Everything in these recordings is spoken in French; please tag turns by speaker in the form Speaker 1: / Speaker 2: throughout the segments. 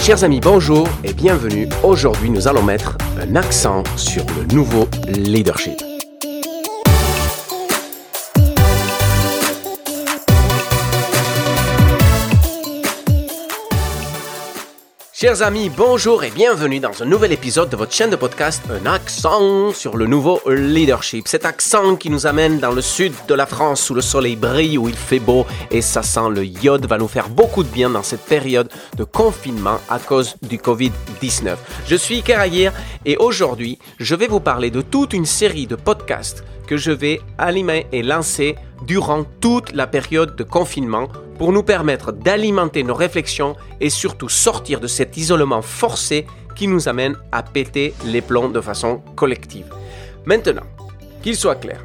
Speaker 1: Chers amis, bonjour et bienvenue. Aujourd'hui, nous allons mettre un accent sur le nouveau leadership. Chers amis, bonjour et bienvenue dans un nouvel épisode de votre chaîne de podcast Un accent sur le nouveau leadership. Cet accent qui nous amène dans le sud de la France où le soleil brille, où il fait beau et ça sent le iode va nous faire beaucoup de bien dans cette période de confinement à cause du Covid-19. Je suis Kerayir et aujourd'hui je vais vous parler de toute une série de podcasts que je vais animer et lancer durant toute la période de confinement pour nous permettre d'alimenter nos réflexions et surtout sortir de cet isolement forcé qui nous amène à péter les plombs de façon collective. Maintenant, qu'il soit clair,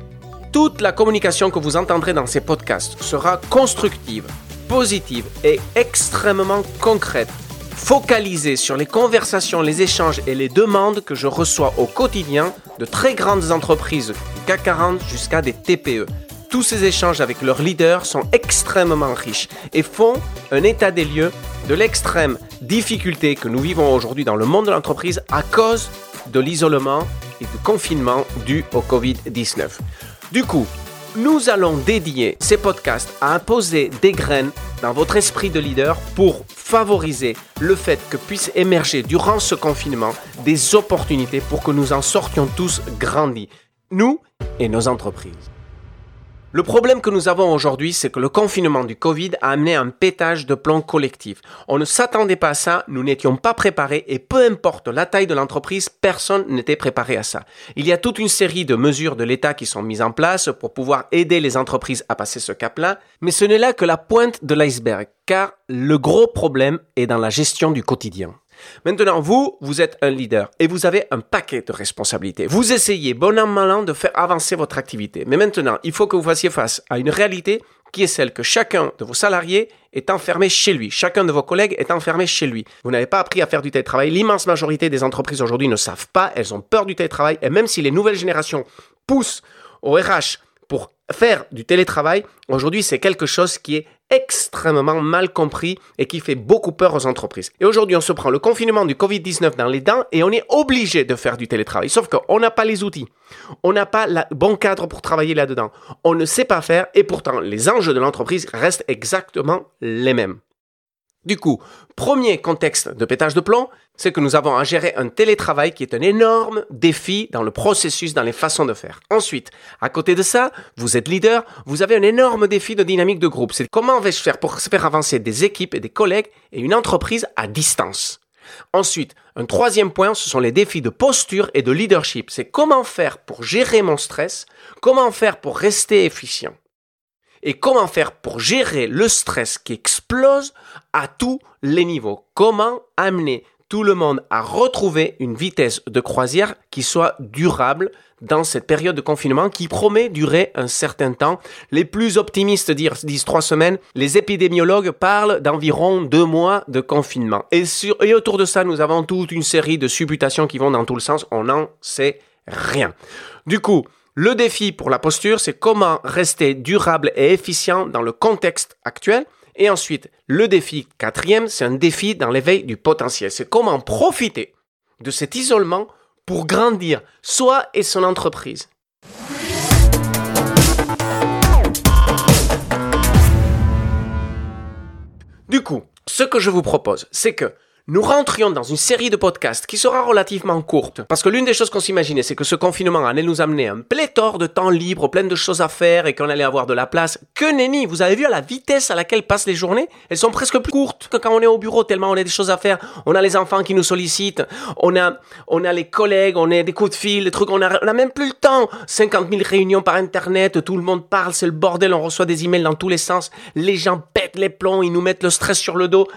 Speaker 1: toute la communication que vous entendrez dans ces podcasts sera constructive, positive et extrêmement concrète, focalisée sur les conversations, les échanges et les demandes que je reçois au quotidien de très grandes entreprises du CAC 40 jusqu'à des TPE. Tous ces échanges avec leurs leaders sont extrêmement riches et font un état des lieux de l'extrême difficulté que nous vivons aujourd'hui dans le monde de l'entreprise à cause de l'isolement et du confinement dû au Covid-19. Du coup, nous allons dédier ces podcasts à imposer des graines dans votre esprit de leader pour favoriser le fait que puissent émerger durant ce confinement des opportunités pour que nous en sortions tous grandis, nous et nos entreprises. Le problème que nous avons aujourd'hui, c'est que le confinement du Covid a amené un pétage de plomb collectif. On ne s'attendait pas à ça, nous n'étions pas préparés et peu importe la taille de l'entreprise, personne n'était préparé à ça. Il y a toute une série de mesures de l'État qui sont mises en place pour pouvoir aider les entreprises à passer ce cap-là, mais ce n'est là que la pointe de l'iceberg, car le gros problème est dans la gestion du quotidien. Maintenant, vous, vous êtes un leader et vous avez un paquet de responsabilités. Vous essayez, bon an, mal an, de faire avancer votre activité. Mais maintenant, il faut que vous fassiez face à une réalité qui est celle que chacun de vos salariés est enfermé chez lui. Chacun de vos collègues est enfermé chez lui. Vous n'avez pas appris à faire du télétravail. L'immense majorité des entreprises aujourd'hui ne savent pas. Elles ont peur du télétravail. Et même si les nouvelles générations poussent au RH pour faire du télétravail, aujourd'hui, c'est quelque chose qui est extrêmement mal compris et qui fait beaucoup peur aux entreprises. Et aujourd'hui, on se prend le confinement du Covid-19 dans les dents et on est obligé de faire du télétravail. Sauf qu'on n'a pas les outils. On n'a pas le bon cadre pour travailler là-dedans. On ne sait pas faire et pourtant, les enjeux de l'entreprise restent exactement les mêmes. Du coup, premier contexte de pétage de plomb, c'est que nous avons à gérer un télétravail qui est un énorme défi dans le processus, dans les façons de faire. Ensuite, à côté de ça, vous êtes leader, vous avez un énorme défi de dynamique de groupe. C'est comment vais-je faire pour faire avancer des équipes et des collègues et une entreprise à distance? Ensuite, un troisième point, ce sont les défis de posture et de leadership. C'est comment faire pour gérer mon stress, comment faire pour rester efficient et comment faire pour gérer le stress qui explose à tous les niveaux? Comment amener tout le monde à retrouver une vitesse de croisière qui soit durable dans cette période de confinement qui promet durer un certain temps? Les plus optimistes disent, trois semaines. Les épidémiologues parlent d'environ deux mois de confinement. Et, autour de ça, nous avons toute une série de supputations qui vont dans tout le sens. On n'en sait rien. Du coup, le défi pour la posture, c'est comment rester durable et efficient dans le contexte actuel. Et ensuite, le défi quatrième, c'est un défi dans l'éveil du potentiel. C'est comment profiter de cet isolement pour grandir soi et son entreprise. Du coup, ce que je vous propose, c'est que nous rentrions dans une série de podcasts qui sera relativement courte. Parce que l'une des choses qu'on s'imaginait, c'est que ce confinement allait nous amener un pléthore de temps libre, plein de choses à faire et qu'on allait avoir de la place. Que nenni Vous avez vu à la vitesse à laquelle passent les journées? Elles sont presque plus courtes que quand on est au bureau, tellement on a des choses à faire. On a les enfants qui nous sollicitent, on a, on a les collègues, on a des coups de fil, des trucs, on a, on a même plus le temps. 50 000 réunions par Internet, tout le monde parle, c'est le bordel, on reçoit des emails dans tous les sens. Les gens pètent les plombs, ils nous mettent le stress sur le dos.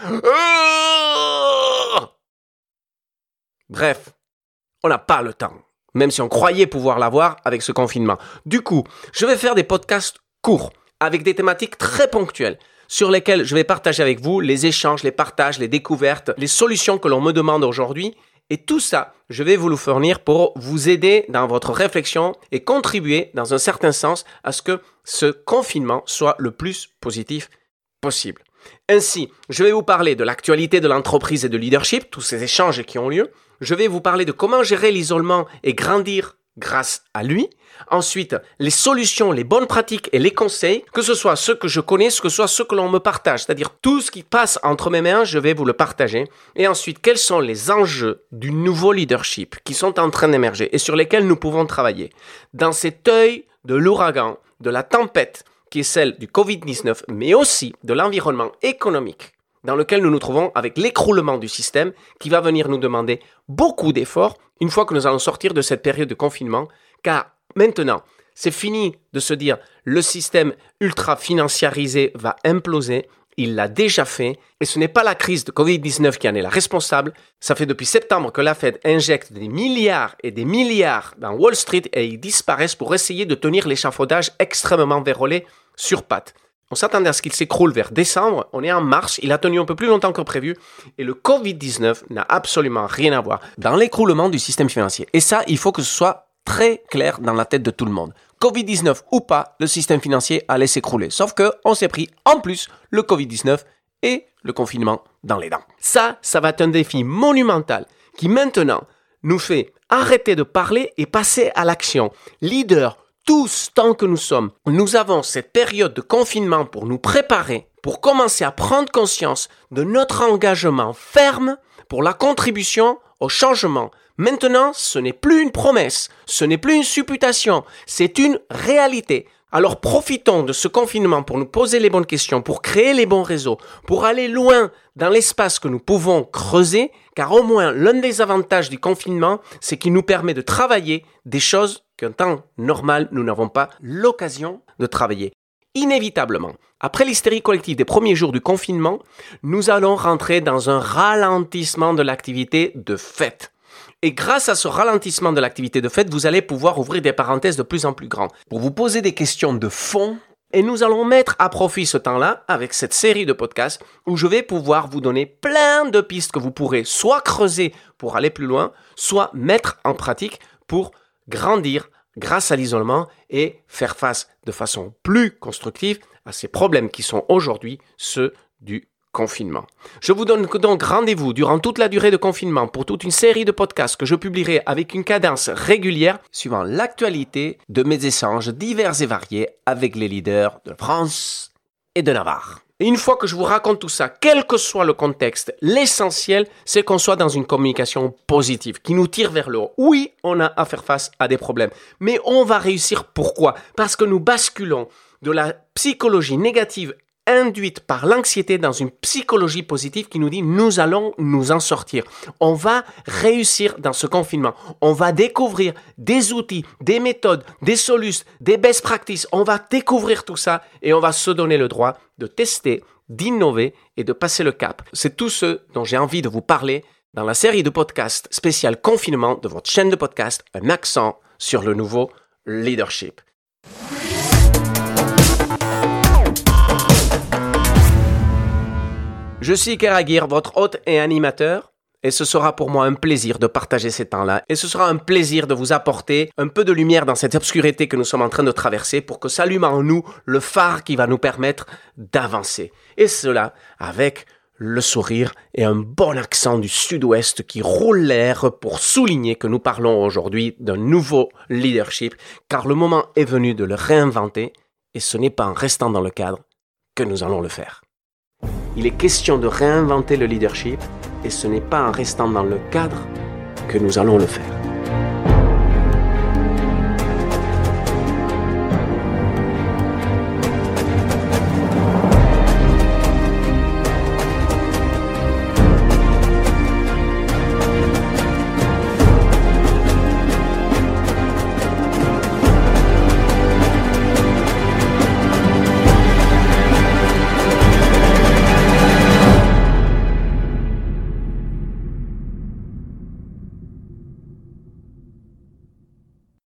Speaker 1: Bref, on n'a pas le temps, même si on croyait pouvoir l'avoir avec ce confinement. Du coup, je vais faire des podcasts courts, avec des thématiques très ponctuelles, sur lesquelles je vais partager avec vous les échanges, les partages, les découvertes, les solutions que l'on me demande aujourd'hui. Et tout ça, je vais vous le fournir pour vous aider dans votre réflexion et contribuer dans un certain sens à ce que ce confinement soit le plus positif possible. Ainsi, je vais vous parler de l'actualité de l'entreprise et de leadership, tous ces échanges qui ont lieu. Je vais vous parler de comment gérer l'isolement et grandir grâce à lui. Ensuite, les solutions, les bonnes pratiques et les conseils, que ce soit ceux que je connais, que ce soit ceux que l'on me partage, c'est-à-dire tout ce qui passe entre mes mains, je vais vous le partager. Et ensuite, quels sont les enjeux du nouveau leadership qui sont en train d'émerger et sur lesquels nous pouvons travailler? Dans cet œil de l'ouragan, de la tempête, qui est celle du Covid-19, mais aussi de l'environnement économique dans lequel nous nous trouvons avec l'écroulement du système qui va venir nous demander beaucoup d'efforts une fois que nous allons sortir de cette période de confinement, car maintenant, c'est fini de se dire le système ultra financiarisé va imploser. Il l'a déjà fait et ce n'est pas la crise de Covid-19 qui en est la responsable. Ça fait depuis septembre que la Fed injecte des milliards et des milliards dans Wall Street et ils disparaissent pour essayer de tenir l'échafaudage extrêmement vérolé sur pattes. On s'attendait à ce qu'il s'écroule vers décembre. On est en mars. Il a tenu un peu plus longtemps que prévu. Et le Covid-19 n'a absolument rien à voir dans l'écroulement du système financier. Et ça, il faut que ce soit très clair dans la tête de tout le monde. Covid-19 ou pas, le système financier allait s'écrouler. Sauf que on s'est pris en plus le Covid-19 et le confinement dans les dents. Ça, ça va être un défi monumental qui maintenant nous fait arrêter de parler et passer à l'action. Leader, tous, tant que nous sommes, nous avons cette période de confinement pour nous préparer, pour commencer à prendre conscience de notre engagement ferme pour la contribution au changement. Maintenant, ce n'est plus une promesse, ce n'est plus une supputation, c'est une réalité. Alors profitons de ce confinement pour nous poser les bonnes questions, pour créer les bons réseaux, pour aller loin dans l'espace que nous pouvons creuser, car au moins l'un des avantages du confinement, c'est qu'il nous permet de travailler des choses qu'en temps normal, nous n'avons pas l'occasion de travailler. Inévitablement, après l'hystérie collective des premiers jours du confinement, nous allons rentrer dans un ralentissement de l'activité de fête. Et grâce à ce ralentissement de l'activité de fait, vous allez pouvoir ouvrir des parenthèses de plus en plus grandes pour vous poser des questions de fond. Et nous allons mettre à profit ce temps-là avec cette série de podcasts où je vais pouvoir vous donner plein de pistes que vous pourrez soit creuser pour aller plus loin, soit mettre en pratique pour grandir grâce à l'isolement et faire face de façon plus constructive à ces problèmes qui sont aujourd'hui ceux du confinement. Je vous donne donc rendez-vous durant toute la durée de confinement pour toute une série de podcasts que je publierai avec une cadence régulière suivant l'actualité de mes échanges divers et variés avec les leaders de France et de Navarre. Et une fois que je vous raconte tout ça, quel que soit le contexte, l'essentiel, c'est qu'on soit dans une communication positive, qui nous tire vers le haut. Oui, on a à faire face à des problèmes, mais on va réussir. Pourquoi? Parce que nous basculons de la psychologie négative induite par l'anxiété dans une psychologie positive qui nous dit nous allons nous en sortir. On va réussir dans ce confinement. On va découvrir des outils, des méthodes, des solutions, des best practices. On va découvrir tout ça et on va se donner le droit de tester, d'innover et de passer le cap. C'est tout ce dont j'ai envie de vous parler dans la série de podcasts spécial confinement de votre chaîne de podcast Un accent sur le nouveau leadership. Je suis Keragir, votre hôte et animateur. Et ce sera pour moi un plaisir de partager ces temps-là. Et ce sera un plaisir de vous apporter un peu de lumière dans cette obscurité que nous sommes en train de traverser pour que s'allume en nous le phare qui va nous permettre d'avancer. Et cela avec le sourire et un bon accent du sud-ouest qui roule l'air pour souligner que nous parlons aujourd'hui d'un nouveau leadership, car le moment est venu de le réinventer, et ce n'est pas en restant dans le cadre que nous allons le faire. Il est question de réinventer le leadership et ce n'est pas en restant dans le cadre que nous allons le faire.